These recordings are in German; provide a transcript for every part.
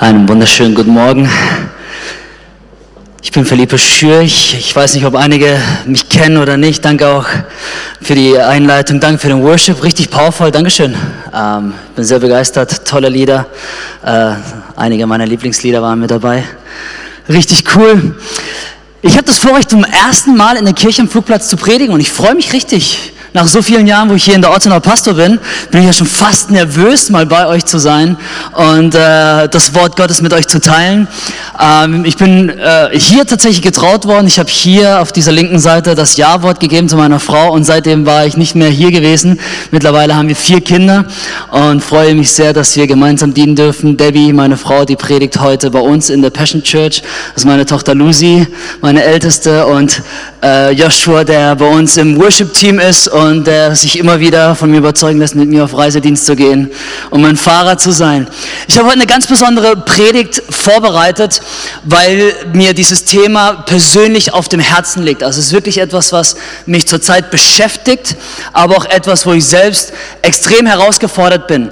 Einen wunderschönen guten Morgen. Ich bin Felipe Schürch. Ich weiß nicht, ob einige mich kennen oder nicht. Danke auch für die Einleitung. Danke für den Worship. Richtig powerful. Dankeschön. Ähm, bin sehr begeistert. Tolle Lieder. Äh, einige meiner Lieblingslieder waren mit dabei. Richtig cool. Ich habe das Vorrecht, zum ersten Mal in der Kirche am Flugplatz zu predigen und ich freue mich richtig. Nach so vielen Jahren, wo ich hier in der Ortenau Pastor bin, bin ich ja schon fast nervös, mal bei euch zu sein und äh, das Wort Gottes mit euch zu teilen. Ähm, ich bin äh, hier tatsächlich getraut worden. Ich habe hier auf dieser linken Seite das Ja-Wort gegeben zu meiner Frau und seitdem war ich nicht mehr hier gewesen. Mittlerweile haben wir vier Kinder und freue mich sehr, dass wir gemeinsam dienen dürfen. Debbie, meine Frau, die predigt heute bei uns in der Passion Church. Das ist meine Tochter Lucy, meine Älteste und äh, Joshua, der bei uns im Worship-Team ist und der sich immer wieder von mir überzeugen lässt, mit mir auf Reisedienst zu gehen, um mein Fahrer zu sein. Ich habe heute eine ganz besondere Predigt vorbereitet, weil mir dieses Thema persönlich auf dem Herzen liegt. Also es ist wirklich etwas, was mich zurzeit beschäftigt, aber auch etwas, wo ich selbst extrem herausgefordert bin.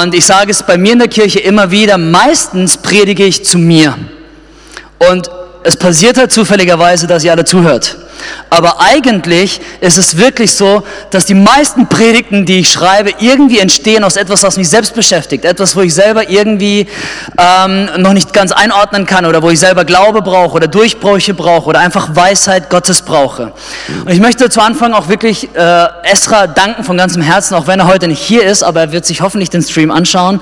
Und ich sage es bei mir in der Kirche immer wieder, meistens predige ich zu mir. Und es passiert halt zufälligerweise, dass ihr alle zuhört. Aber eigentlich ist es wirklich so, dass die meisten Predigten, die ich schreibe, irgendwie entstehen aus etwas, was mich selbst beschäftigt. Etwas, wo ich selber irgendwie ähm, noch nicht ganz einordnen kann oder wo ich selber Glaube brauche oder Durchbrüche brauche oder einfach Weisheit Gottes brauche. Und ich möchte zu Anfang auch wirklich äh, Esra danken von ganzem Herzen, auch wenn er heute nicht hier ist, aber er wird sich hoffentlich den Stream anschauen.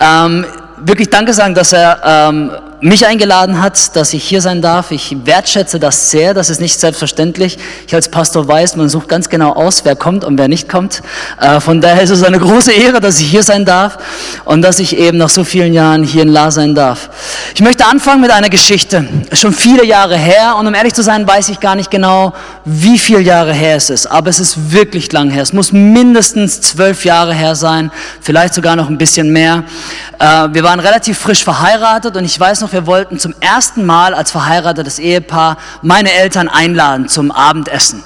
Ähm, wirklich Danke sagen, dass er ähm, mich eingeladen hat, dass ich hier sein darf. Ich wertschätze das sehr, das ist nicht selbstverständlich. Ich als Pastor weiß, man sucht ganz genau aus, wer kommt und wer nicht kommt. Äh, von daher ist es eine große Ehre, dass ich hier sein darf und dass ich eben nach so vielen Jahren hier in La sein darf. Ich möchte anfangen mit einer Geschichte. Schon viele Jahre her und um ehrlich zu sein, weiß ich gar nicht genau, wie viele Jahre her es ist, aber es ist wirklich lang her. Es muss mindestens zwölf Jahre her sein, vielleicht sogar noch ein bisschen mehr. Äh, wir waren relativ frisch verheiratet und ich weiß noch, wir wollten zum ersten Mal als verheiratetes Ehepaar meine Eltern einladen zum Abendessen.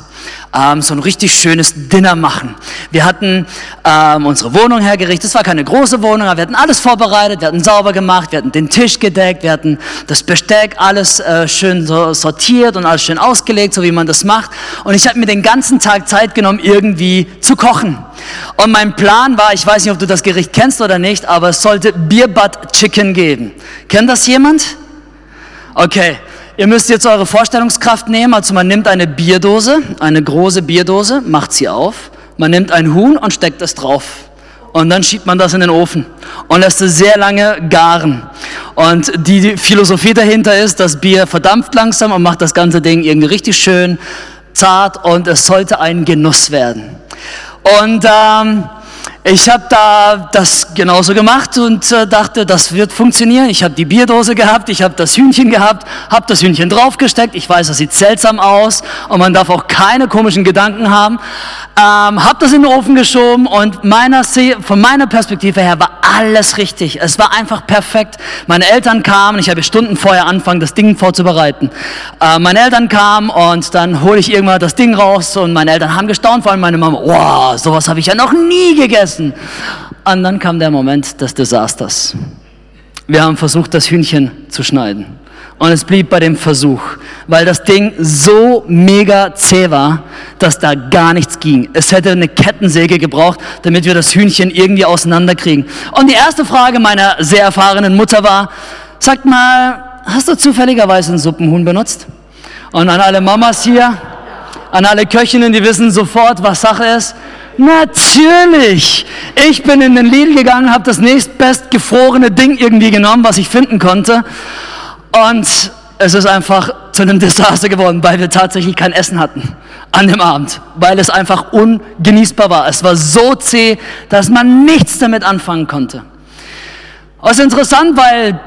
Ähm, so ein richtig schönes Dinner machen. Wir hatten ähm, unsere Wohnung hergerichtet. Es war keine große Wohnung, aber wir hatten alles vorbereitet. Wir hatten sauber gemacht, wir hatten den Tisch gedeckt, wir hatten das Besteck, alles äh, schön so sortiert und alles schön ausgelegt, so wie man das macht. Und ich habe mir den ganzen Tag Zeit genommen, irgendwie zu kochen. Und mein Plan war, ich weiß nicht, ob du das Gericht kennst oder nicht, aber es sollte Beer Butt Chicken geben. Kennt das jemand? Okay, ihr müsst jetzt eure Vorstellungskraft nehmen. Also man nimmt eine Bierdose, eine große Bierdose, macht sie auf. Man nimmt ein Huhn und steckt es drauf. Und dann schiebt man das in den Ofen und lässt es sehr lange garen. Und die Philosophie dahinter ist, das Bier verdampft langsam und macht das ganze Ding irgendwie richtig schön zart und es sollte ein Genuss werden. Und ähm, ich habe da das genauso gemacht und äh, dachte, das wird funktionieren. Ich habe die Bierdose gehabt, ich habe das Hühnchen gehabt, habe das Hühnchen draufgesteckt. Ich weiß, das sieht seltsam aus und man darf auch keine komischen Gedanken haben. Ähm, habe das in den Ofen geschoben und meiner, von meiner Perspektive her war alles richtig. Es war einfach perfekt. Meine Eltern kamen, ich habe Stunden vorher angefangen, das Ding vorzubereiten. Äh, meine Eltern kamen und dann hole ich irgendwann das Ding raus und meine Eltern haben gestaunt, vor allem meine Mama, wow, sowas habe ich ja noch nie gegessen. Und dann kam der Moment des Desasters. Wir haben versucht, das Hühnchen zu schneiden. Und es blieb bei dem Versuch, weil das Ding so mega zäh war, dass da gar nichts ging. Es hätte eine Kettensäge gebraucht, damit wir das Hühnchen irgendwie auseinanderkriegen. Und die erste Frage meiner sehr erfahrenen Mutter war, sag mal, hast du zufälligerweise einen Suppenhuhn benutzt? Und an alle Mamas hier, an alle Köchinnen, die wissen sofort, was Sache ist. Natürlich! Ich bin in den Lidl gegangen, habe das nächstbest gefrorene Ding irgendwie genommen, was ich finden konnte und es ist einfach zu einem Desaster geworden, weil wir tatsächlich kein Essen hatten an dem Abend, weil es einfach ungenießbar war. Es war so zäh, dass man nichts damit anfangen konnte. Es ist interessant, weil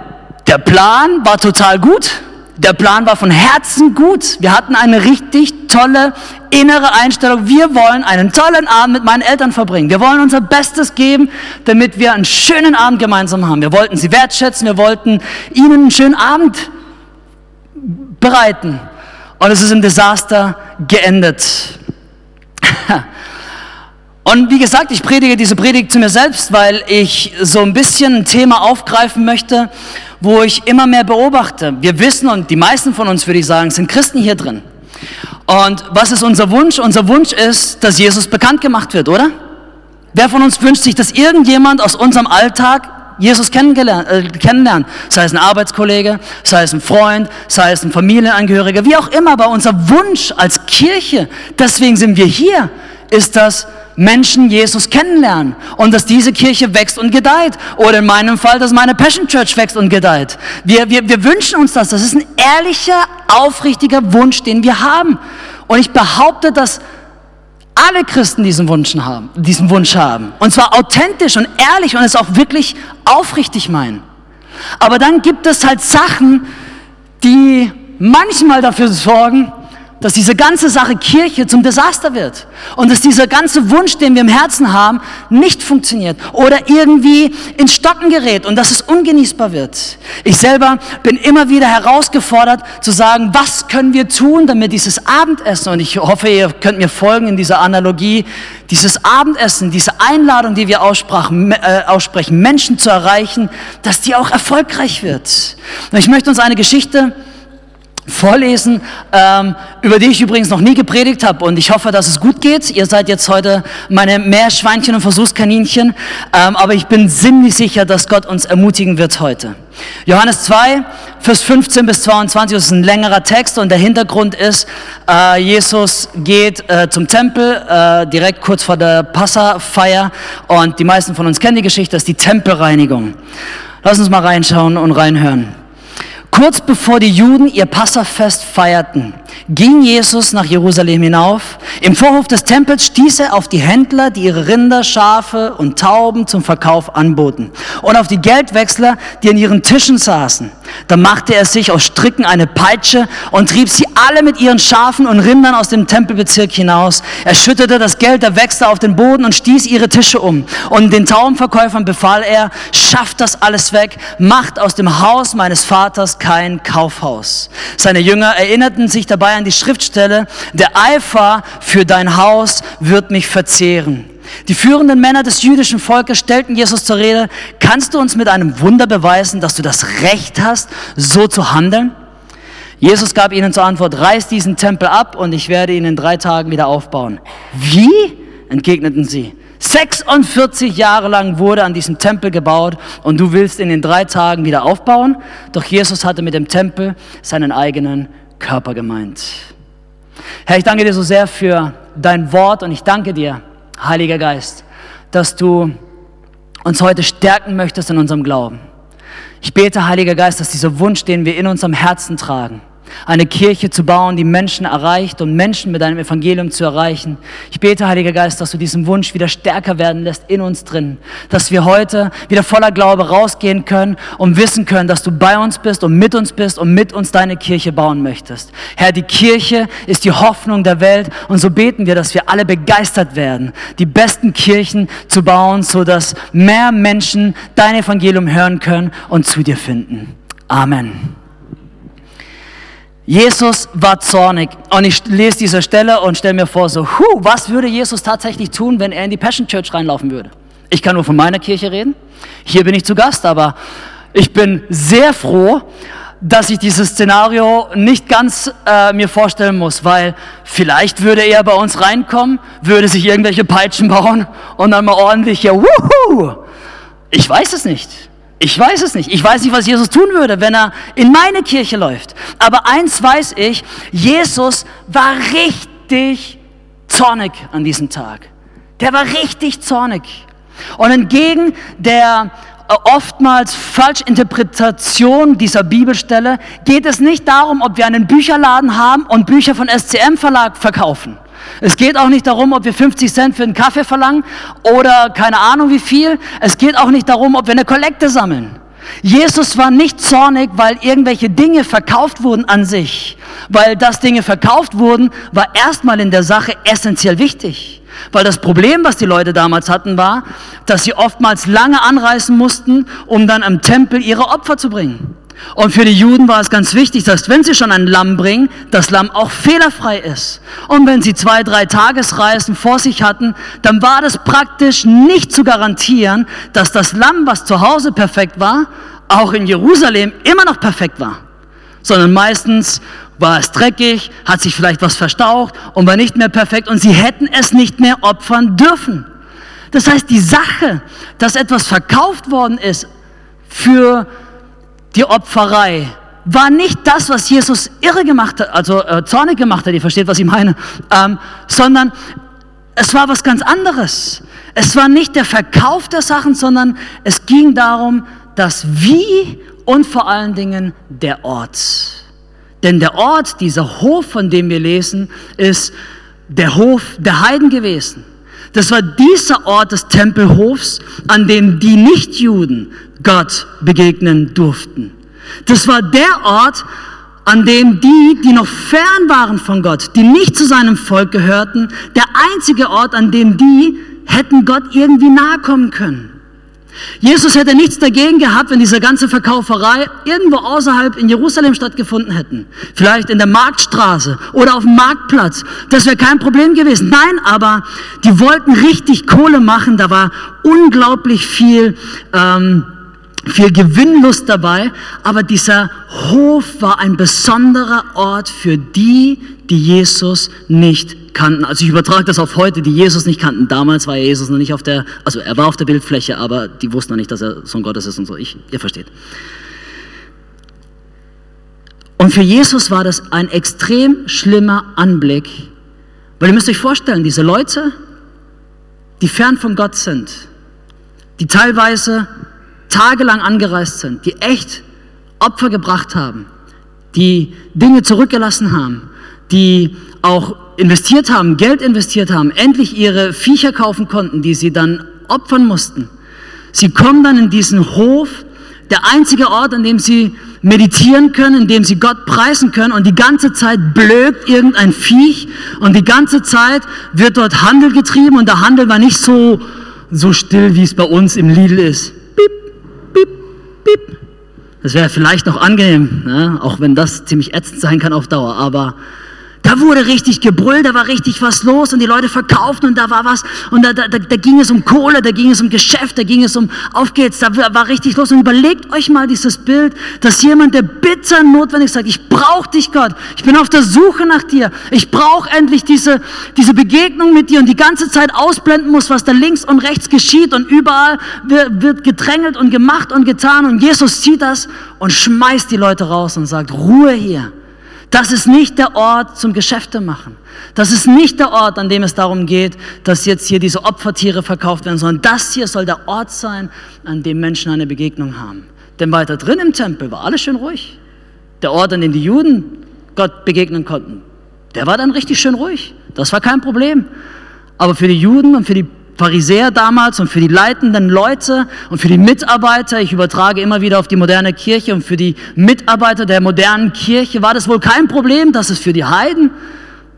der Plan war total gut. Der Plan war von Herzen gut. Wir hatten eine richtig tolle innere Einstellung. Wir wollen einen tollen Abend mit meinen Eltern verbringen. Wir wollen unser Bestes geben, damit wir einen schönen Abend gemeinsam haben. Wir wollten sie wertschätzen. Wir wollten ihnen einen schönen Abend bereiten. Und es ist im Desaster geendet. Und wie gesagt, ich predige diese Predigt zu mir selbst, weil ich so ein bisschen ein Thema aufgreifen möchte, wo ich immer mehr beobachte. Wir wissen, und die meisten von uns, würde ich sagen, sind Christen hier drin. Und was ist unser Wunsch? Unser Wunsch ist, dass Jesus bekannt gemacht wird, oder? Wer von uns wünscht sich, dass irgendjemand aus unserem Alltag Jesus äh, kennenlernen. Sei es ein Arbeitskollege, sei es ein Freund, sei es ein Familienangehöriger, wie auch immer. Aber unser Wunsch als Kirche, deswegen sind wir hier, ist, dass Menschen Jesus kennenlernen und dass diese Kirche wächst und gedeiht. Oder in meinem Fall, dass meine Passion Church wächst und gedeiht. Wir, wir, wir wünschen uns das. Das ist ein ehrlicher, aufrichtiger Wunsch, den wir haben. Und ich behaupte, dass alle Christen diesen Wunsch haben, diesen Wunsch haben. Und zwar authentisch und ehrlich und es auch wirklich aufrichtig meinen. Aber dann gibt es halt Sachen, die manchmal dafür sorgen, dass diese ganze Sache Kirche zum Desaster wird und dass dieser ganze Wunsch, den wir im Herzen haben, nicht funktioniert oder irgendwie ins Stocken gerät und dass es ungenießbar wird. Ich selber bin immer wieder herausgefordert zu sagen, was können wir tun, damit dieses Abendessen, und ich hoffe, ihr könnt mir folgen in dieser Analogie, dieses Abendessen, diese Einladung, die wir äh, aussprechen, Menschen zu erreichen, dass die auch erfolgreich wird. Und ich möchte uns eine Geschichte vorlesen, ähm, über die ich übrigens noch nie gepredigt habe und ich hoffe, dass es gut geht. Ihr seid jetzt heute meine Meerschweinchen und Versuchskaninchen, ähm, aber ich bin ziemlich sicher, dass Gott uns ermutigen wird heute. Johannes 2, Vers 15 bis 22, das ist ein längerer Text und der Hintergrund ist, äh, Jesus geht äh, zum Tempel, äh, direkt kurz vor der Passafeier und die meisten von uns kennen die Geschichte, das ist die Tempelreinigung. Lass uns mal reinschauen und reinhören. Kurz bevor die Juden ihr Passafest feierten, ging Jesus nach Jerusalem hinauf. Im Vorhof des Tempels stieß er auf die Händler, die ihre Rinder, Schafe und Tauben zum Verkauf anboten und auf die Geldwechsler, die an ihren Tischen saßen. Da machte er sich aus Stricken eine Peitsche und trieb sie alle mit ihren Schafen und Rindern aus dem Tempelbezirk hinaus. Er schüttete das Geld der Wechsler auf den Boden und stieß ihre Tische um. Und den Taubenverkäufern befahl er, schafft das alles weg, macht aus dem Haus meines Vaters kein Kaufhaus. Seine Jünger erinnerten sich dabei an die Schriftstelle, der Eifer für dein Haus wird mich verzehren. Die führenden Männer des jüdischen Volkes stellten Jesus zur Rede, kannst du uns mit einem Wunder beweisen, dass du das Recht hast, so zu handeln? Jesus gab ihnen zur Antwort, reiß diesen Tempel ab und ich werde ihn in drei Tagen wieder aufbauen. Wie? entgegneten sie. 46 Jahre lang wurde an diesem Tempel gebaut und du willst ihn in drei Tagen wieder aufbauen? Doch Jesus hatte mit dem Tempel seinen eigenen Körper gemeint. Herr, ich danke dir so sehr für dein Wort und ich danke dir, Heiliger Geist, dass du uns heute stärken möchtest in unserem Glauben. Ich bete, Heiliger Geist, dass dieser Wunsch, den wir in unserem Herzen tragen, eine Kirche zu bauen, die Menschen erreicht und Menschen mit deinem Evangelium zu erreichen. Ich bete, Heiliger Geist, dass du diesen Wunsch wieder stärker werden lässt in uns drin, dass wir heute wieder voller Glaube rausgehen können und wissen können, dass du bei uns bist und mit uns bist und mit uns deine Kirche bauen möchtest. Herr, die Kirche ist die Hoffnung der Welt und so beten wir, dass wir alle begeistert werden, die besten Kirchen zu bauen, so dass mehr Menschen dein Evangelium hören können und zu dir finden. Amen. Jesus war zornig. Und ich lese diese Stelle und stelle mir vor, so, hu, was würde Jesus tatsächlich tun, wenn er in die Passion Church reinlaufen würde? Ich kann nur von meiner Kirche reden. Hier bin ich zu Gast, aber ich bin sehr froh, dass ich dieses Szenario nicht ganz äh, mir vorstellen muss, weil vielleicht würde er bei uns reinkommen, würde sich irgendwelche Peitschen bauen und dann mal ordentlich hier, wuhu! Ich weiß es nicht. Ich weiß es nicht. Ich weiß nicht, was Jesus tun würde, wenn er in meine Kirche läuft. Aber eins weiß ich, Jesus war richtig zornig an diesem Tag. Der war richtig zornig. Und entgegen der äh, oftmals Falschinterpretation dieser Bibelstelle geht es nicht darum, ob wir einen Bücherladen haben und Bücher von SCM Verlag verkaufen. Es geht auch nicht darum, ob wir 50 Cent für einen Kaffee verlangen oder keine Ahnung wie viel. Es geht auch nicht darum, ob wir eine Kollekte sammeln. Jesus war nicht zornig, weil irgendwelche Dinge verkauft wurden an sich. Weil das Dinge verkauft wurden, war erstmal in der Sache essentiell wichtig. Weil das Problem, was die Leute damals hatten, war, dass sie oftmals lange anreisen mussten, um dann am Tempel ihre Opfer zu bringen. Und für die Juden war es ganz wichtig, dass wenn sie schon ein Lamm bringen, das Lamm auch fehlerfrei ist. Und wenn sie zwei, drei Tagesreisen vor sich hatten, dann war das praktisch nicht zu garantieren, dass das Lamm, was zu Hause perfekt war, auch in Jerusalem immer noch perfekt war, sondern meistens war es dreckig, hat sich vielleicht was verstaucht und war nicht mehr perfekt und sie hätten es nicht mehr opfern dürfen. Das heißt, die Sache, dass etwas verkauft worden ist für die Opferei, war nicht das, was Jesus irre gemacht hat, also äh, zornig gemacht hat, ihr versteht, was ich meine, ähm, sondern es war was ganz anderes. Es war nicht der Verkauf der Sachen, sondern es ging darum, das Wie und vor allen Dingen der Ort. Denn der Ort, dieser Hof, von dem wir lesen, ist der Hof der Heiden gewesen. Das war dieser Ort des Tempelhofs, an dem die Nichtjuden Gott begegnen durften. Das war der Ort, an dem die, die noch fern waren von Gott, die nicht zu seinem Volk gehörten, der einzige Ort, an dem die hätten Gott irgendwie nahe kommen können. Jesus hätte nichts dagegen gehabt, wenn diese ganze Verkauferei irgendwo außerhalb in Jerusalem stattgefunden hätten. Vielleicht in der Marktstraße oder auf dem Marktplatz. Das wäre kein Problem gewesen. Nein, aber die wollten richtig Kohle machen. Da war unglaublich viel, ähm, viel Gewinnlust dabei. Aber dieser Hof war ein besonderer Ort für die, die Jesus nicht kannten. Also ich übertrage das auf heute, die Jesus nicht kannten. Damals war Jesus noch nicht auf der, also er war auf der Bildfläche, aber die wussten noch nicht, dass er Sohn Gottes ist und so. Ich, ihr versteht. Und für Jesus war das ein extrem schlimmer Anblick, weil ihr müsst euch vorstellen, diese Leute, die fern von Gott sind, die teilweise tagelang angereist sind, die echt Opfer gebracht haben, die Dinge zurückgelassen haben, die auch investiert haben, Geld investiert haben, endlich ihre Viecher kaufen konnten, die sie dann opfern mussten. Sie kommen dann in diesen Hof, der einzige Ort, an dem sie meditieren können, in dem sie Gott preisen können und die ganze Zeit blökt irgendein Viech und die ganze Zeit wird dort Handel getrieben und der Handel war nicht so, so still, wie es bei uns im Lidl ist. Bip. Das wäre vielleicht noch angenehm, ne? auch wenn das ziemlich ätzend sein kann auf Dauer, aber da wurde richtig gebrüllt, da war richtig was los und die Leute verkauften und da war was und da, da, da ging es um Kohle, da ging es um Geschäft, da ging es um auf geht's, da war richtig los und überlegt euch mal dieses Bild, dass jemand, der bitter notwendig sagt, ich brauche dich Gott, ich bin auf der Suche nach dir, ich brauche endlich diese, diese Begegnung mit dir und die ganze Zeit ausblenden muss, was da links und rechts geschieht und überall wird, wird gedrängelt und gemacht und getan und Jesus sieht das und schmeißt die Leute raus und sagt, Ruhe hier. Das ist nicht der Ort zum Geschäfte machen. Das ist nicht der Ort, an dem es darum geht, dass jetzt hier diese Opfertiere verkauft werden, sondern das hier soll der Ort sein, an dem Menschen eine Begegnung haben. Denn weiter drin im Tempel war alles schön ruhig. Der Ort, an dem die Juden Gott begegnen konnten, der war dann richtig schön ruhig. Das war kein Problem. Aber für die Juden und für die Pharisäer damals und für die leitenden Leute und für die Mitarbeiter, ich übertrage immer wieder auf die moderne Kirche und für die Mitarbeiter der modernen Kirche war das wohl kein Problem, dass es für die Heiden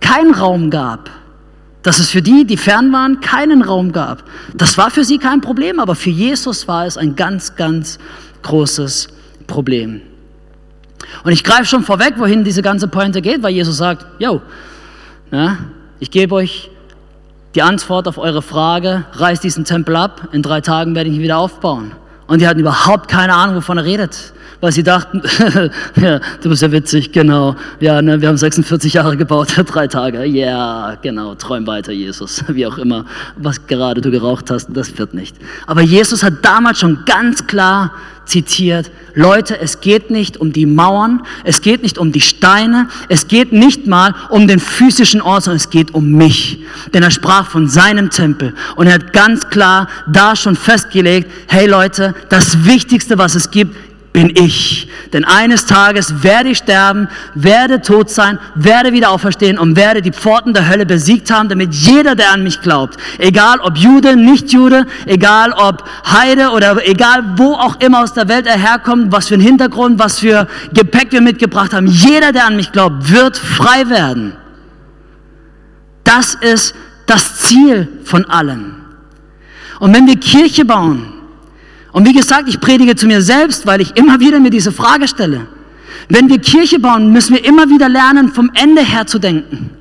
keinen Raum gab. Dass es für die, die fern waren, keinen Raum gab. Das war für sie kein Problem, aber für Jesus war es ein ganz, ganz großes Problem. Und ich greife schon vorweg, wohin diese ganze Pointe geht, weil Jesus sagt, yo, ja, ich gebe euch die Antwort auf eure Frage, reißt diesen Tempel ab, in drei Tagen werde ich ihn wieder aufbauen. Und die hatten überhaupt keine Ahnung, wovon er redet, weil sie dachten, ja, du bist ja witzig, genau, ja, ne, wir haben 46 Jahre gebaut, drei Tage, ja, yeah, genau, träum weiter, Jesus, wie auch immer, was gerade du geraucht hast, das wird nicht. Aber Jesus hat damals schon ganz klar zitiert, Leute, es geht nicht um die Mauern, es geht nicht um die Steine, es geht nicht mal um den physischen Ort, sondern es geht um mich. Denn er sprach von seinem Tempel und er hat ganz klar da schon festgelegt, hey Leute, das Wichtigste, was es gibt, bin ich. Denn eines Tages werde ich sterben, werde tot sein, werde wieder auferstehen und werde die Pforten der Hölle besiegt haben, damit jeder, der an mich glaubt, egal ob Jude, nicht Jude, egal ob Heide oder egal wo auch immer aus der Welt er herkommt, was für ein Hintergrund, was für Gepäck wir mitgebracht haben, jeder, der an mich glaubt, wird frei werden. Das ist das Ziel von allen. Und wenn wir Kirche bauen, und wie gesagt, ich predige zu mir selbst, weil ich immer wieder mir diese Frage stelle. Wenn wir Kirche bauen, müssen wir immer wieder lernen, vom Ende her zu denken.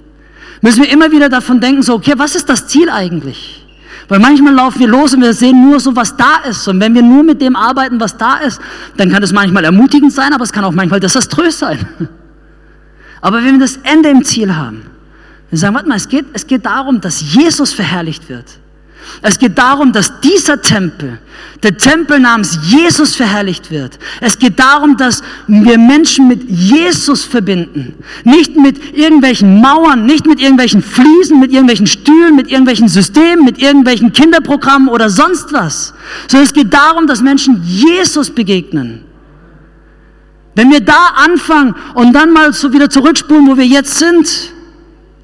Müssen wir immer wieder davon denken, so, okay, was ist das Ziel eigentlich? Weil manchmal laufen wir los und wir sehen nur so, was da ist. Und wenn wir nur mit dem arbeiten, was da ist, dann kann es manchmal ermutigend sein, aber es kann auch manchmal desaströs sein. Aber wenn wir das Ende im Ziel haben, wir sagen, warte mal, es geht, es geht darum, dass Jesus verherrlicht wird. Es geht darum, dass dieser Tempel, der Tempel namens Jesus verherrlicht wird. Es geht darum, dass wir Menschen mit Jesus verbinden. Nicht mit irgendwelchen Mauern, nicht mit irgendwelchen Fliesen, mit irgendwelchen Stühlen, mit irgendwelchen Systemen, mit irgendwelchen Kinderprogrammen oder sonst was. Sondern es geht darum, dass Menschen Jesus begegnen. Wenn wir da anfangen und dann mal so wieder zurückspulen, wo wir jetzt sind,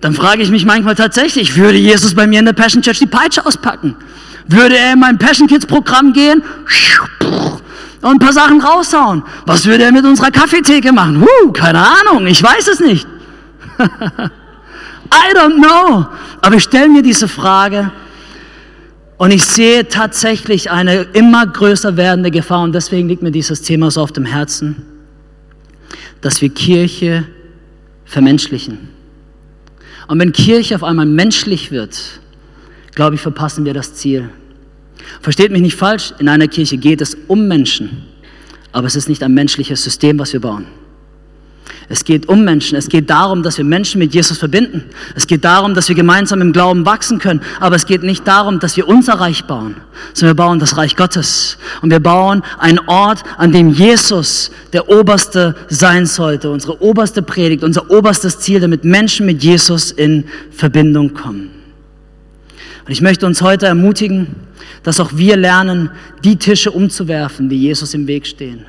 dann frage ich mich manchmal tatsächlich, würde Jesus bei mir in der Passion Church die Peitsche auspacken? Würde er in mein Passion Kids Programm gehen und ein paar Sachen raushauen? Was würde er mit unserer Kaffeetheke machen? Huh, keine Ahnung, ich weiß es nicht. I don't know. Aber ich stelle mir diese Frage und ich sehe tatsächlich eine immer größer werdende Gefahr und deswegen liegt mir dieses Thema so auf dem Herzen, dass wir Kirche vermenschlichen. Und wenn Kirche auf einmal menschlich wird, glaube ich, verpassen wir das Ziel. Versteht mich nicht falsch, in einer Kirche geht es um Menschen, aber es ist nicht ein menschliches System, was wir bauen. Es geht um Menschen. Es geht darum, dass wir Menschen mit Jesus verbinden. Es geht darum, dass wir gemeinsam im Glauben wachsen können. Aber es geht nicht darum, dass wir unser Reich bauen, sondern wir bauen das Reich Gottes. Und wir bauen einen Ort, an dem Jesus der Oberste sein sollte. Unsere oberste Predigt, unser oberstes Ziel, damit Menschen mit Jesus in Verbindung kommen. Und ich möchte uns heute ermutigen, dass auch wir lernen, die Tische umzuwerfen, die Jesus im Weg stehen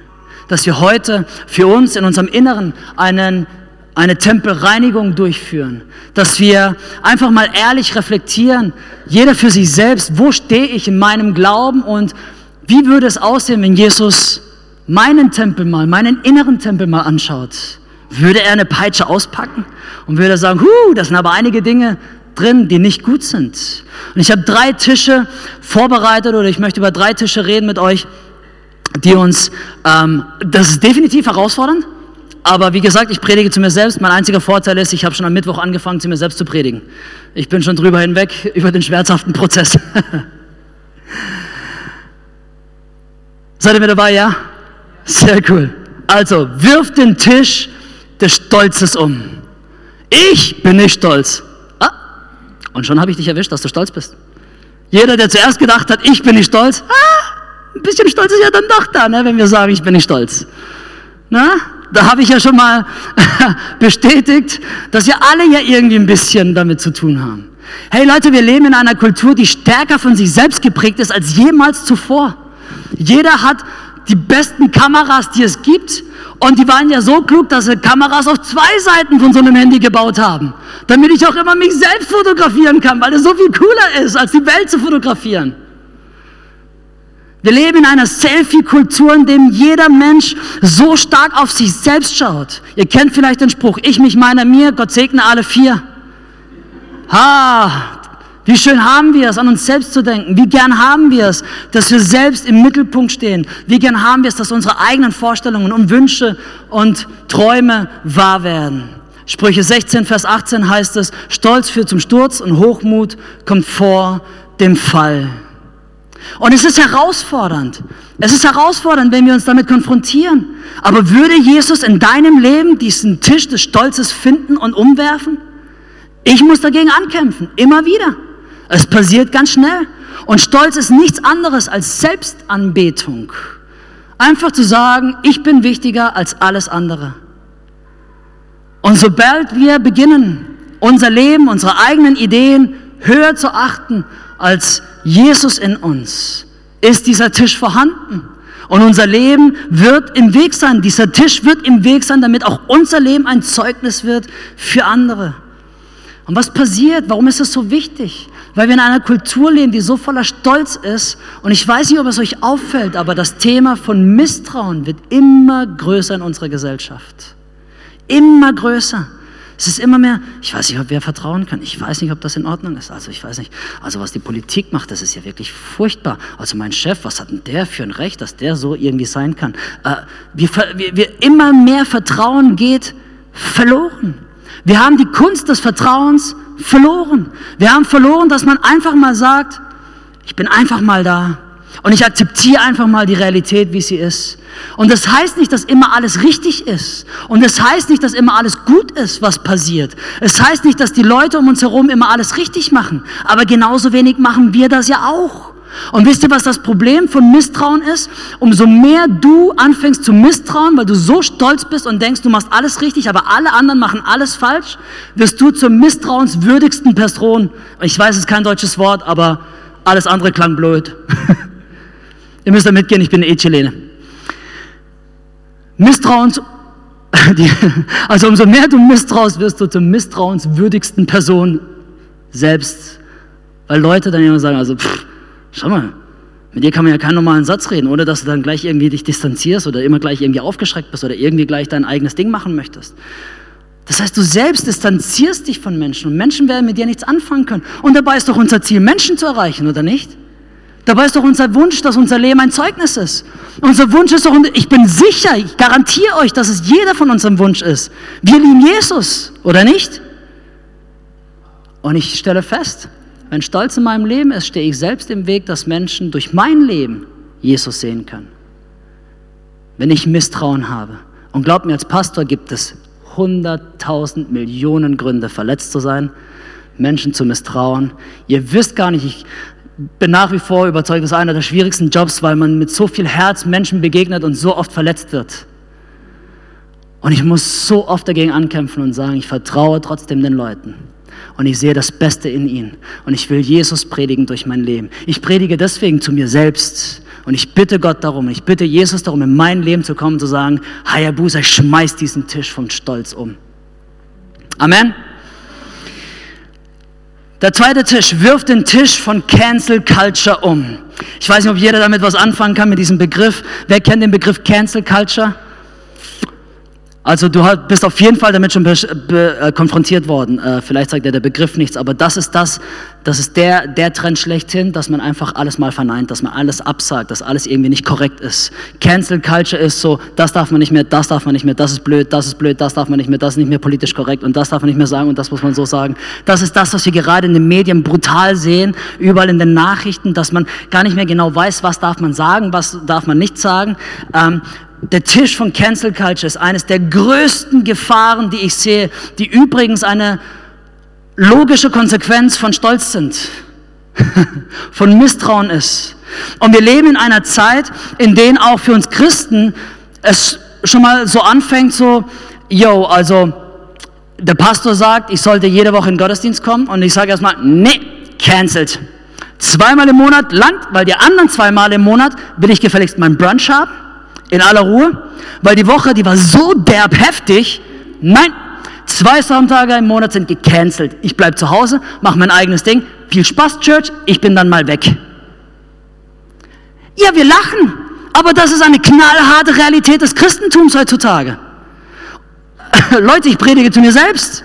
dass wir heute für uns in unserem Inneren einen, eine Tempelreinigung durchführen, dass wir einfach mal ehrlich reflektieren, jeder für sich selbst, wo stehe ich in meinem Glauben und wie würde es aussehen, wenn Jesus meinen Tempel mal, meinen inneren Tempel mal anschaut? Würde er eine Peitsche auspacken und würde sagen, hu, das sind aber einige Dinge drin, die nicht gut sind. Und ich habe drei Tische vorbereitet oder ich möchte über drei Tische reden mit euch, die uns, ähm, das ist definitiv herausfordernd, aber wie gesagt, ich predige zu mir selbst. Mein einziger Vorteil ist, ich habe schon am Mittwoch angefangen, zu mir selbst zu predigen. Ich bin schon drüber hinweg, über den schmerzhaften Prozess. Seid ihr mit dabei, ja? Sehr cool. Also, wirf den Tisch des Stolzes um. Ich bin nicht stolz. Ah, und schon habe ich dich erwischt, dass du stolz bist. Jeder, der zuerst gedacht hat, ich bin nicht stolz, ah, ein bisschen Stolz ist ja dann doch da, ne, wenn wir sagen, ich bin nicht stolz. Na? Da habe ich ja schon mal bestätigt, dass wir alle ja irgendwie ein bisschen damit zu tun haben. Hey Leute, wir leben in einer Kultur, die stärker von sich selbst geprägt ist als jemals zuvor. Jeder hat die besten Kameras, die es gibt. Und die waren ja so klug, dass sie Kameras auf zwei Seiten von so einem Handy gebaut haben. Damit ich auch immer mich selbst fotografieren kann, weil es so viel cooler ist, als die Welt zu fotografieren. Wir leben in einer Selfie-Kultur, in dem jeder Mensch so stark auf sich selbst schaut. Ihr kennt vielleicht den Spruch, ich, mich, meiner, mir, Gott segne alle vier. Ha, wie schön haben wir es, an uns selbst zu denken. Wie gern haben wir es, dass wir selbst im Mittelpunkt stehen. Wie gern haben wir es, dass unsere eigenen Vorstellungen und Wünsche und Träume wahr werden. Sprüche 16, Vers 18 heißt es, Stolz führt zum Sturz und Hochmut kommt vor dem Fall. Und es ist herausfordernd. Es ist herausfordernd, wenn wir uns damit konfrontieren. Aber würde Jesus in deinem Leben diesen Tisch des Stolzes finden und umwerfen? Ich muss dagegen ankämpfen, immer wieder. Es passiert ganz schnell. Und Stolz ist nichts anderes als Selbstanbetung. Einfach zu sagen, ich bin wichtiger als alles andere. Und sobald wir beginnen, unser Leben, unsere eigenen Ideen höher zu achten als Jesus in uns, ist dieser Tisch vorhanden. Und unser Leben wird im Weg sein. Dieser Tisch wird im Weg sein, damit auch unser Leben ein Zeugnis wird für andere. Und was passiert? Warum ist das so wichtig? Weil wir in einer Kultur leben, die so voller Stolz ist. Und ich weiß nicht, ob es euch auffällt, aber das Thema von Misstrauen wird immer größer in unserer Gesellschaft. Immer größer. Es ist immer mehr, ich weiß nicht, ob wir vertrauen können. Ich weiß nicht, ob das in Ordnung ist. Also ich weiß nicht, also was die Politik macht, das ist ja wirklich furchtbar. Also mein Chef, was hat denn der für ein Recht, dass der so irgendwie sein kann? Äh, wir, wir, wir, immer mehr Vertrauen geht verloren. Wir haben die Kunst des Vertrauens verloren. Wir haben verloren, dass man einfach mal sagt, Ich bin einfach mal da. Und ich akzeptiere einfach mal die Realität, wie sie ist. Und das heißt nicht, dass immer alles richtig ist. Und das heißt nicht, dass immer alles gut ist, was passiert. Es heißt nicht, dass die Leute um uns herum immer alles richtig machen. Aber genauso wenig machen wir das ja auch. Und wisst ihr, was das Problem von Misstrauen ist? Umso mehr du anfängst zu misstrauen, weil du so stolz bist und denkst, du machst alles richtig, aber alle anderen machen alles falsch, wirst du zur misstrauenswürdigsten Person. Ich weiß, es ist kein deutsches Wort, aber alles andere klang blöd. Ihr müsst da mitgehen, ich bin eh Chilene. Misstrauens, also umso mehr du misstraust, wirst du zur misstrauenswürdigsten Person selbst. Weil Leute dann immer sagen, also, pff, schau mal, mit dir kann man ja keinen normalen Satz reden, ohne dass du dann gleich irgendwie dich distanzierst oder immer gleich irgendwie aufgeschreckt bist oder irgendwie gleich dein eigenes Ding machen möchtest. Das heißt, du selbst distanzierst dich von Menschen und Menschen werden mit dir nichts anfangen können. Und dabei ist doch unser Ziel, Menschen zu erreichen, oder nicht? Dabei ist doch unser Wunsch, dass unser Leben ein Zeugnis ist. Unser Wunsch ist doch, ich bin sicher, ich garantiere euch, dass es jeder von unserem Wunsch ist. Wir lieben Jesus, oder nicht? Und ich stelle fest, wenn Stolz in meinem Leben ist, stehe ich selbst im Weg, dass Menschen durch mein Leben Jesus sehen können. Wenn ich Misstrauen habe. Und glaubt mir, als Pastor gibt es hunderttausend Millionen Gründe, verletzt zu sein, Menschen zu misstrauen. Ihr wisst gar nicht, ich, bin nach wie vor überzeugt, das ist einer der schwierigsten Jobs, weil man mit so viel Herz Menschen begegnet und so oft verletzt wird. Und ich muss so oft dagegen ankämpfen und sagen, ich vertraue trotzdem den Leuten. Und ich sehe das Beste in ihnen. Und ich will Jesus predigen durch mein Leben. Ich predige deswegen zu mir selbst. Und ich bitte Gott darum, und ich bitte Jesus darum, in mein Leben zu kommen, zu sagen, Hayabusa, schmeiß diesen Tisch vom Stolz um. Amen. Der zweite Tisch wirft den Tisch von Cancel Culture um. Ich weiß nicht, ob jeder damit was anfangen kann mit diesem Begriff. Wer kennt den Begriff Cancel Culture? Also du bist auf jeden Fall damit schon äh, konfrontiert worden. Äh, vielleicht sagt dir der Begriff nichts, aber das ist das, das ist der, der Trend schlechthin, dass man einfach alles mal verneint, dass man alles absagt, dass alles irgendwie nicht korrekt ist. Cancel Culture ist so, das darf man nicht mehr, das darf man nicht mehr, das ist blöd, das ist blöd, das darf man nicht mehr, das ist nicht mehr politisch korrekt und das darf man nicht mehr sagen und das muss man so sagen. Das ist das, was wir gerade in den Medien brutal sehen, überall in den Nachrichten, dass man gar nicht mehr genau weiß, was darf man sagen, was darf man nicht sagen. Ähm, der Tisch von Cancel Culture ist eines der größten Gefahren, die ich sehe, die übrigens eine logische Konsequenz von Stolz sind, von Misstrauen ist. Und wir leben in einer Zeit, in der auch für uns Christen es schon mal so anfängt, so, yo, also der Pastor sagt, ich sollte jede Woche in den Gottesdienst kommen und ich sage erstmal, nee, cancelled. Zweimal im Monat langt, weil die anderen zweimal im Monat will ich gefälligst meinen Brunch haben in aller Ruhe, weil die Woche, die war so derb heftig. Nein, zwei Sonntage im Monat sind gecancelt. Ich bleibe zu Hause, mache mein eigenes Ding. Viel Spaß, Church, ich bin dann mal weg. Ja, wir lachen, aber das ist eine knallharte Realität des Christentums heutzutage. Leute, ich predige zu mir selbst.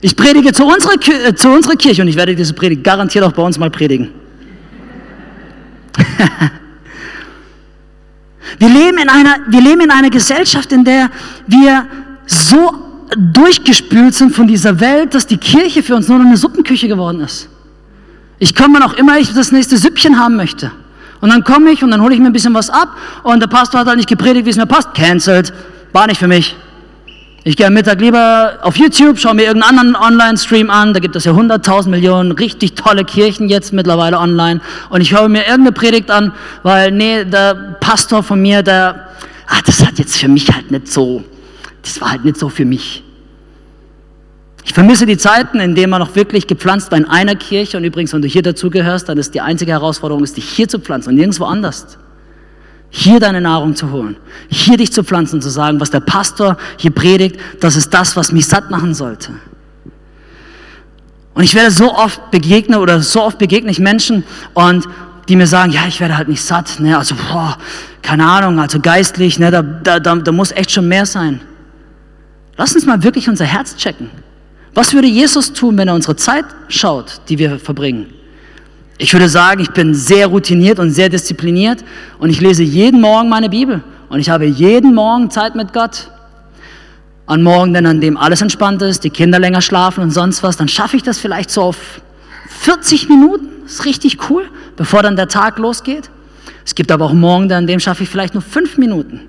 Ich predige zu unserer, äh, zu unserer Kirche und ich werde diese Predigt garantiert auch bei uns mal predigen. Wir leben, in einer, wir leben in einer Gesellschaft, in der wir so durchgespült sind von dieser Welt, dass die Kirche für uns nur noch eine Suppenküche geworden ist. Ich komme noch immer, ich das nächste Süppchen haben möchte. Und dann komme ich und dann hole ich mir ein bisschen was ab und der Pastor hat halt nicht gepredigt, wie es mir passt. Cancelled. War nicht für mich. Ich gehe am Mittag lieber auf YouTube, schaue mir irgendeinen anderen Online-Stream an. Da gibt es ja 100.000 Millionen richtig tolle Kirchen jetzt mittlerweile online. Und ich höre mir irgendeine Predigt an, weil, nee, der Pastor von mir, der, ah, das hat jetzt für mich halt nicht so, das war halt nicht so für mich. Ich vermisse die Zeiten, in denen man noch wirklich gepflanzt war in einer Kirche. Und übrigens, wenn du hier dazugehörst, dann ist die einzige Herausforderung, ist, dich hier zu pflanzen und nirgendwo anders hier deine Nahrung zu holen, hier dich zu pflanzen und zu sagen, was der Pastor hier predigt, das ist das, was mich satt machen sollte. Und ich werde so oft begegnen oder so oft begegne ich Menschen und die mir sagen, ja, ich werde halt nicht satt, ne, also boah, keine Ahnung, also geistlich, ne, da, da, da, da muss echt schon mehr sein. Lass uns mal wirklich unser Herz checken. Was würde Jesus tun, wenn er unsere Zeit schaut, die wir verbringen? Ich würde sagen, ich bin sehr routiniert und sehr diszipliniert und ich lese jeden Morgen meine Bibel und ich habe jeden Morgen Zeit mit Gott. An Morgen, an dem alles entspannt ist, die Kinder länger schlafen und sonst was, dann schaffe ich das vielleicht so auf 40 Minuten ist richtig cool, bevor dann der Tag losgeht. Es gibt aber auch Morgen, an dem schaffe ich vielleicht nur fünf Minuten.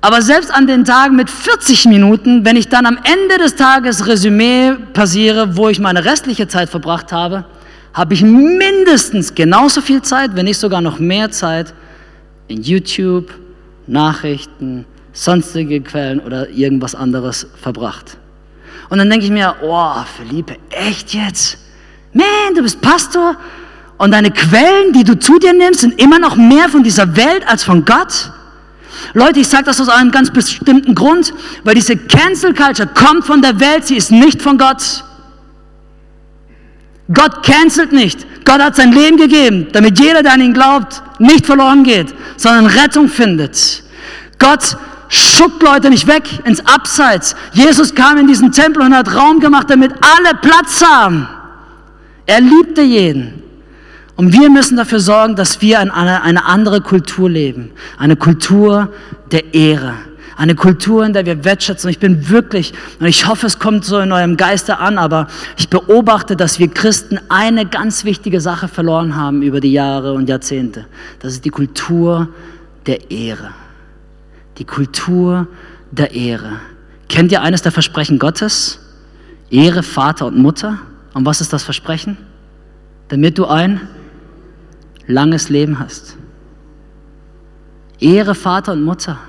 Aber selbst an den Tagen mit 40 Minuten, wenn ich dann am Ende des Tages Resümee passiere, wo ich meine restliche Zeit verbracht habe, habe ich mindestens genauso viel Zeit, wenn nicht sogar noch mehr Zeit in YouTube, Nachrichten, sonstige Quellen oder irgendwas anderes verbracht. Und dann denke ich mir, oh, Philippe, echt jetzt? Man, du bist Pastor und deine Quellen, die du zu dir nimmst, sind immer noch mehr von dieser Welt als von Gott? Leute, ich sage das aus einem ganz bestimmten Grund, weil diese Cancel Culture kommt von der Welt, sie ist nicht von Gott. Gott cancelt nicht. Gott hat sein Leben gegeben, damit jeder, der an ihn glaubt, nicht verloren geht, sondern Rettung findet. Gott schuckt Leute nicht weg ins Abseits. Jesus kam in diesen Tempel und hat Raum gemacht, damit alle Platz haben. Er liebte jeden. Und wir müssen dafür sorgen, dass wir in eine, eine andere Kultur leben. Eine Kultur der Ehre. Eine Kultur, in der wir wertschätzen. Ich bin wirklich, und ich hoffe, es kommt so in eurem Geiste an, aber ich beobachte, dass wir Christen eine ganz wichtige Sache verloren haben über die Jahre und Jahrzehnte. Das ist die Kultur der Ehre. Die Kultur der Ehre. Kennt ihr eines der Versprechen Gottes? Ehre Vater und Mutter. Und was ist das Versprechen? Damit du ein langes Leben hast. Ehre Vater und Mutter.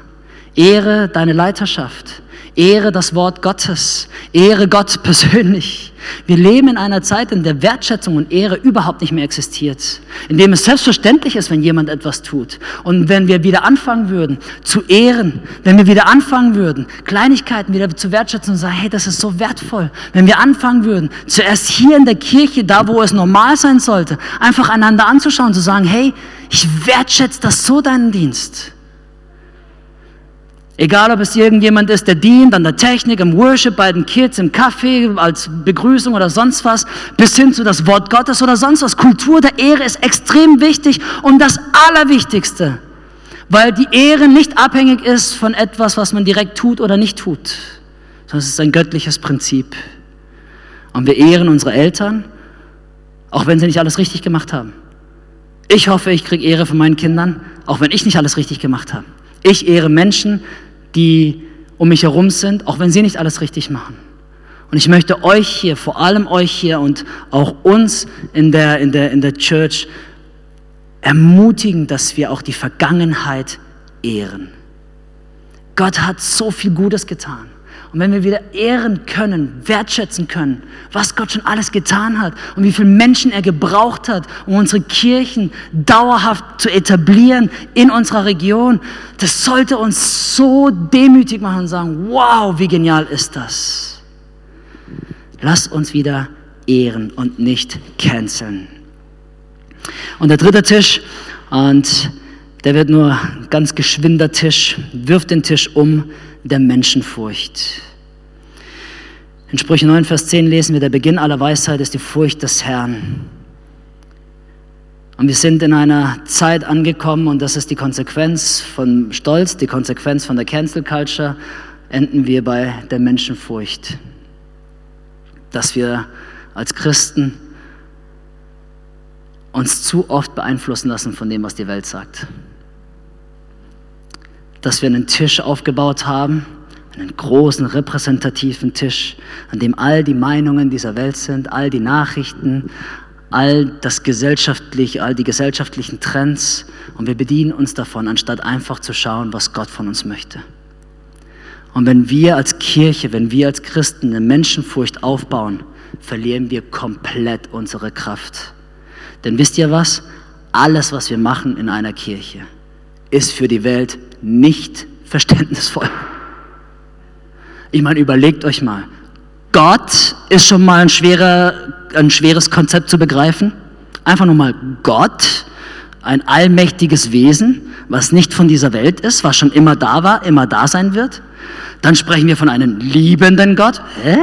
Ehre deine Leiterschaft. Ehre das Wort Gottes. Ehre Gott persönlich. Wir leben in einer Zeit, in der Wertschätzung und Ehre überhaupt nicht mehr existiert. In dem es selbstverständlich ist, wenn jemand etwas tut. Und wenn wir wieder anfangen würden zu ehren, wenn wir wieder anfangen würden, Kleinigkeiten wieder zu wertschätzen und sagen, hey, das ist so wertvoll. Wenn wir anfangen würden, zuerst hier in der Kirche, da wo es normal sein sollte, einfach einander anzuschauen, zu sagen, hey, ich wertschätze das so deinen Dienst. Egal, ob es irgendjemand ist, der dient an der Technik, im Worship, bei den Kids, im Café, als Begrüßung oder sonst was, bis hin zu das Wort Gottes oder sonst was. Kultur der Ehre ist extrem wichtig und das Allerwichtigste, weil die Ehre nicht abhängig ist von etwas, was man direkt tut oder nicht tut, sondern es ist ein göttliches Prinzip. Und wir ehren unsere Eltern, auch wenn sie nicht alles richtig gemacht haben. Ich hoffe, ich kriege Ehre von meinen Kindern, auch wenn ich nicht alles richtig gemacht habe. Ich ehre Menschen, die um mich herum sind, auch wenn sie nicht alles richtig machen. Und ich möchte euch hier, vor allem euch hier und auch uns in der, in der, in der Church ermutigen, dass wir auch die Vergangenheit ehren. Gott hat so viel Gutes getan. Und wenn wir wieder ehren können, wertschätzen können, was Gott schon alles getan hat und wie viele Menschen er gebraucht hat, um unsere Kirchen dauerhaft zu etablieren in unserer Region, das sollte uns so demütig machen und sagen, wow, wie genial ist das. Lass uns wieder ehren und nicht canceln. Und der dritte Tisch, und der wird nur ganz geschwinder Tisch, wirft den Tisch um der Menschenfurcht. In Sprüche 9, Vers 10 lesen wir, der Beginn aller Weisheit ist die Furcht des Herrn. Und wir sind in einer Zeit angekommen und das ist die Konsequenz von Stolz, die Konsequenz von der Cancel Culture, enden wir bei der Menschenfurcht. Dass wir als Christen uns zu oft beeinflussen lassen von dem, was die Welt sagt dass wir einen Tisch aufgebaut haben, einen großen repräsentativen Tisch, an dem all die Meinungen dieser Welt sind, all die Nachrichten, all das gesellschaftliche, all die gesellschaftlichen Trends und wir bedienen uns davon, anstatt einfach zu schauen, was Gott von uns möchte. Und wenn wir als Kirche, wenn wir als Christen eine Menschenfurcht aufbauen, verlieren wir komplett unsere Kraft. Denn wisst ihr was? Alles, was wir machen in einer Kirche, ist für die Welt nicht verständnisvoll. Ich meine, überlegt euch mal. Gott ist schon mal ein, schwerer, ein schweres Konzept zu begreifen. Einfach nur mal Gott, ein allmächtiges Wesen, was nicht von dieser Welt ist, was schon immer da war, immer da sein wird. Dann sprechen wir von einem liebenden Gott. Hä?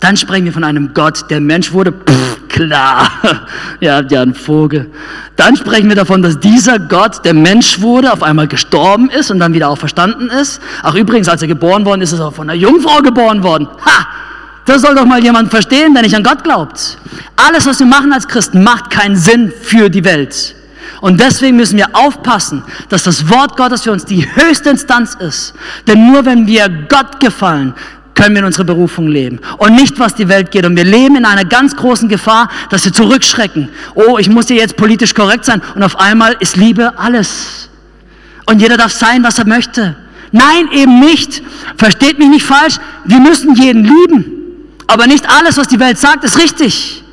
Dann sprechen wir von einem Gott, der Mensch wurde. Pff, klar, ja, ja, ein Vogel. Dann sprechen wir davon, dass dieser Gott, der Mensch wurde, auf einmal gestorben ist und dann wieder auch verstanden ist. Ach übrigens, als er geboren worden ist, ist er von einer Jungfrau geboren worden. Ha! Das soll doch mal jemand verstehen, der nicht an Gott glaubt. Alles, was wir machen als Christen, macht keinen Sinn für die Welt. Und deswegen müssen wir aufpassen, dass das Wort Gottes für uns die höchste Instanz ist. Denn nur wenn wir Gott gefallen, können wir in unserer Berufung leben und nicht, was die Welt geht. Und wir leben in einer ganz großen Gefahr, dass wir zurückschrecken. Oh, ich muss hier jetzt politisch korrekt sein und auf einmal ist Liebe alles. Und jeder darf sein, was er möchte. Nein, eben nicht. Versteht mich nicht falsch. Wir müssen jeden lieben. Aber nicht alles, was die Welt sagt, ist richtig.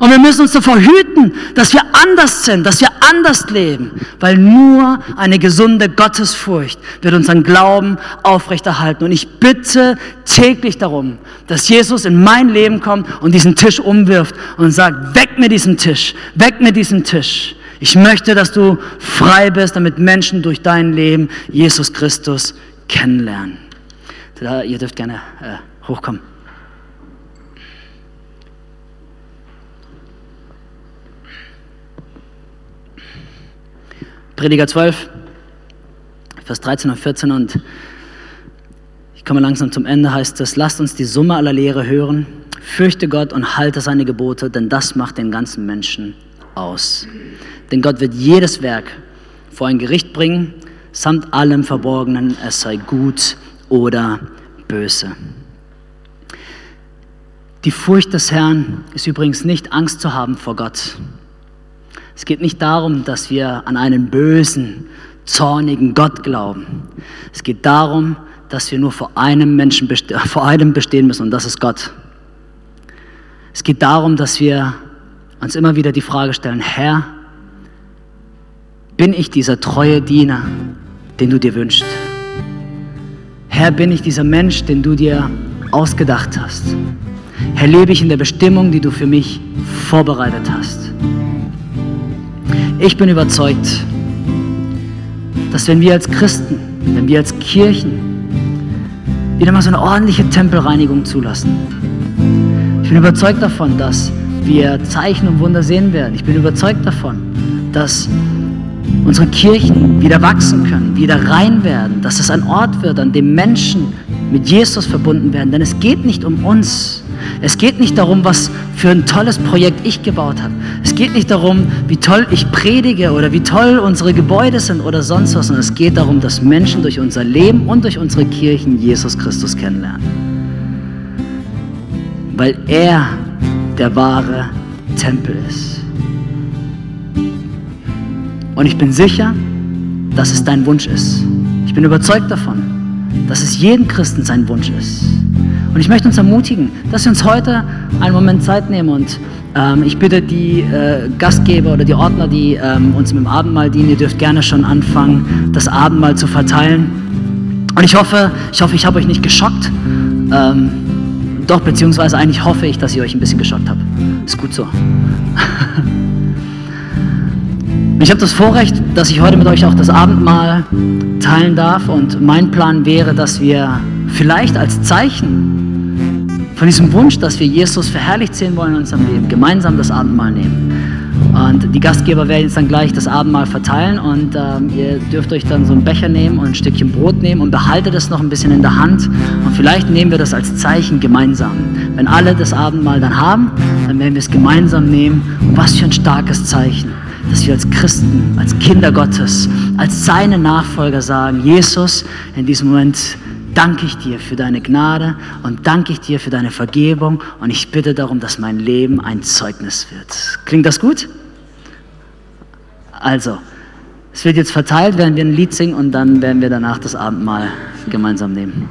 Und wir müssen uns davor hüten, dass wir anders sind, dass wir anders leben, weil nur eine gesunde Gottesfurcht wird unseren Glauben aufrechterhalten. Und ich bitte täglich darum, dass Jesus in mein Leben kommt und diesen Tisch umwirft und sagt, weg mit diesem Tisch, weg mit diesem Tisch. Ich möchte, dass du frei bist, damit Menschen durch dein Leben Jesus Christus kennenlernen. Ihr dürft gerne äh, hochkommen. Prediger 12, Vers 13 und 14 und ich komme langsam zum Ende, heißt es, lasst uns die Summe aller Lehre hören, fürchte Gott und halte seine Gebote, denn das macht den ganzen Menschen aus. Denn Gott wird jedes Werk vor ein Gericht bringen, samt allem Verborgenen, es sei gut oder böse. Die Furcht des Herrn ist übrigens nicht Angst zu haben vor Gott. Es geht nicht darum, dass wir an einen bösen, zornigen Gott glauben. Es geht darum, dass wir nur vor einem Menschen vor einem bestehen müssen und das ist Gott. Es geht darum, dass wir uns immer wieder die Frage stellen, Herr, bin ich dieser treue Diener, den du dir wünschst? Herr, bin ich dieser Mensch, den du dir ausgedacht hast? Herr, lebe ich in der Bestimmung, die du für mich vorbereitet hast? Ich bin überzeugt, dass wenn wir als Christen, wenn wir als Kirchen wieder mal so eine ordentliche Tempelreinigung zulassen, ich bin überzeugt davon, dass wir Zeichen und Wunder sehen werden. Ich bin überzeugt davon, dass unsere Kirchen wieder wachsen können, wieder rein werden, dass es ein Ort wird, an dem Menschen mit Jesus verbunden werden. Denn es geht nicht um uns, es geht nicht darum, was für ein tolles Projekt ich gebaut habe. Es geht nicht darum, wie toll ich predige oder wie toll unsere Gebäude sind oder sonst was, sondern es geht darum, dass Menschen durch unser Leben und durch unsere Kirchen Jesus Christus kennenlernen. Weil er der wahre Tempel ist. Und ich bin sicher, dass es dein Wunsch ist. Ich bin überzeugt davon, dass es jedem Christen sein Wunsch ist. Und ich möchte uns ermutigen, dass wir uns heute einen Moment Zeit nehmen und ähm, ich bitte die äh, Gastgeber oder die Ordner, die ähm, uns mit dem Abendmahl dienen, ihr dürft gerne schon anfangen, das Abendmahl zu verteilen. Und ich hoffe, ich hoffe, ich habe euch nicht geschockt. Ähm, doch, beziehungsweise eigentlich hoffe ich, dass ihr euch ein bisschen geschockt habt. Ist gut so. Ich habe das Vorrecht, dass ich heute mit euch auch das Abendmahl teilen darf und mein Plan wäre, dass wir vielleicht als Zeichen von diesem Wunsch, dass wir Jesus verherrlicht sehen wollen in unserem Leben, gemeinsam das Abendmahl nehmen. Und die Gastgeber werden jetzt dann gleich das Abendmahl verteilen und ähm, ihr dürft euch dann so einen Becher nehmen und ein Stückchen Brot nehmen und behaltet es noch ein bisschen in der Hand und vielleicht nehmen wir das als Zeichen gemeinsam. Wenn alle das Abendmahl dann haben, dann werden wir es gemeinsam nehmen und was für ein starkes Zeichen, dass wir als Christen, als Kinder Gottes, als seine Nachfolger sagen, Jesus, in diesem Moment danke ich dir für deine Gnade und danke ich dir für deine Vergebung und ich bitte darum, dass mein Leben ein Zeugnis wird. Klingt das gut? Also, es wird jetzt verteilt, während wir ein Lied singen und dann werden wir danach das Abendmahl gemeinsam nehmen.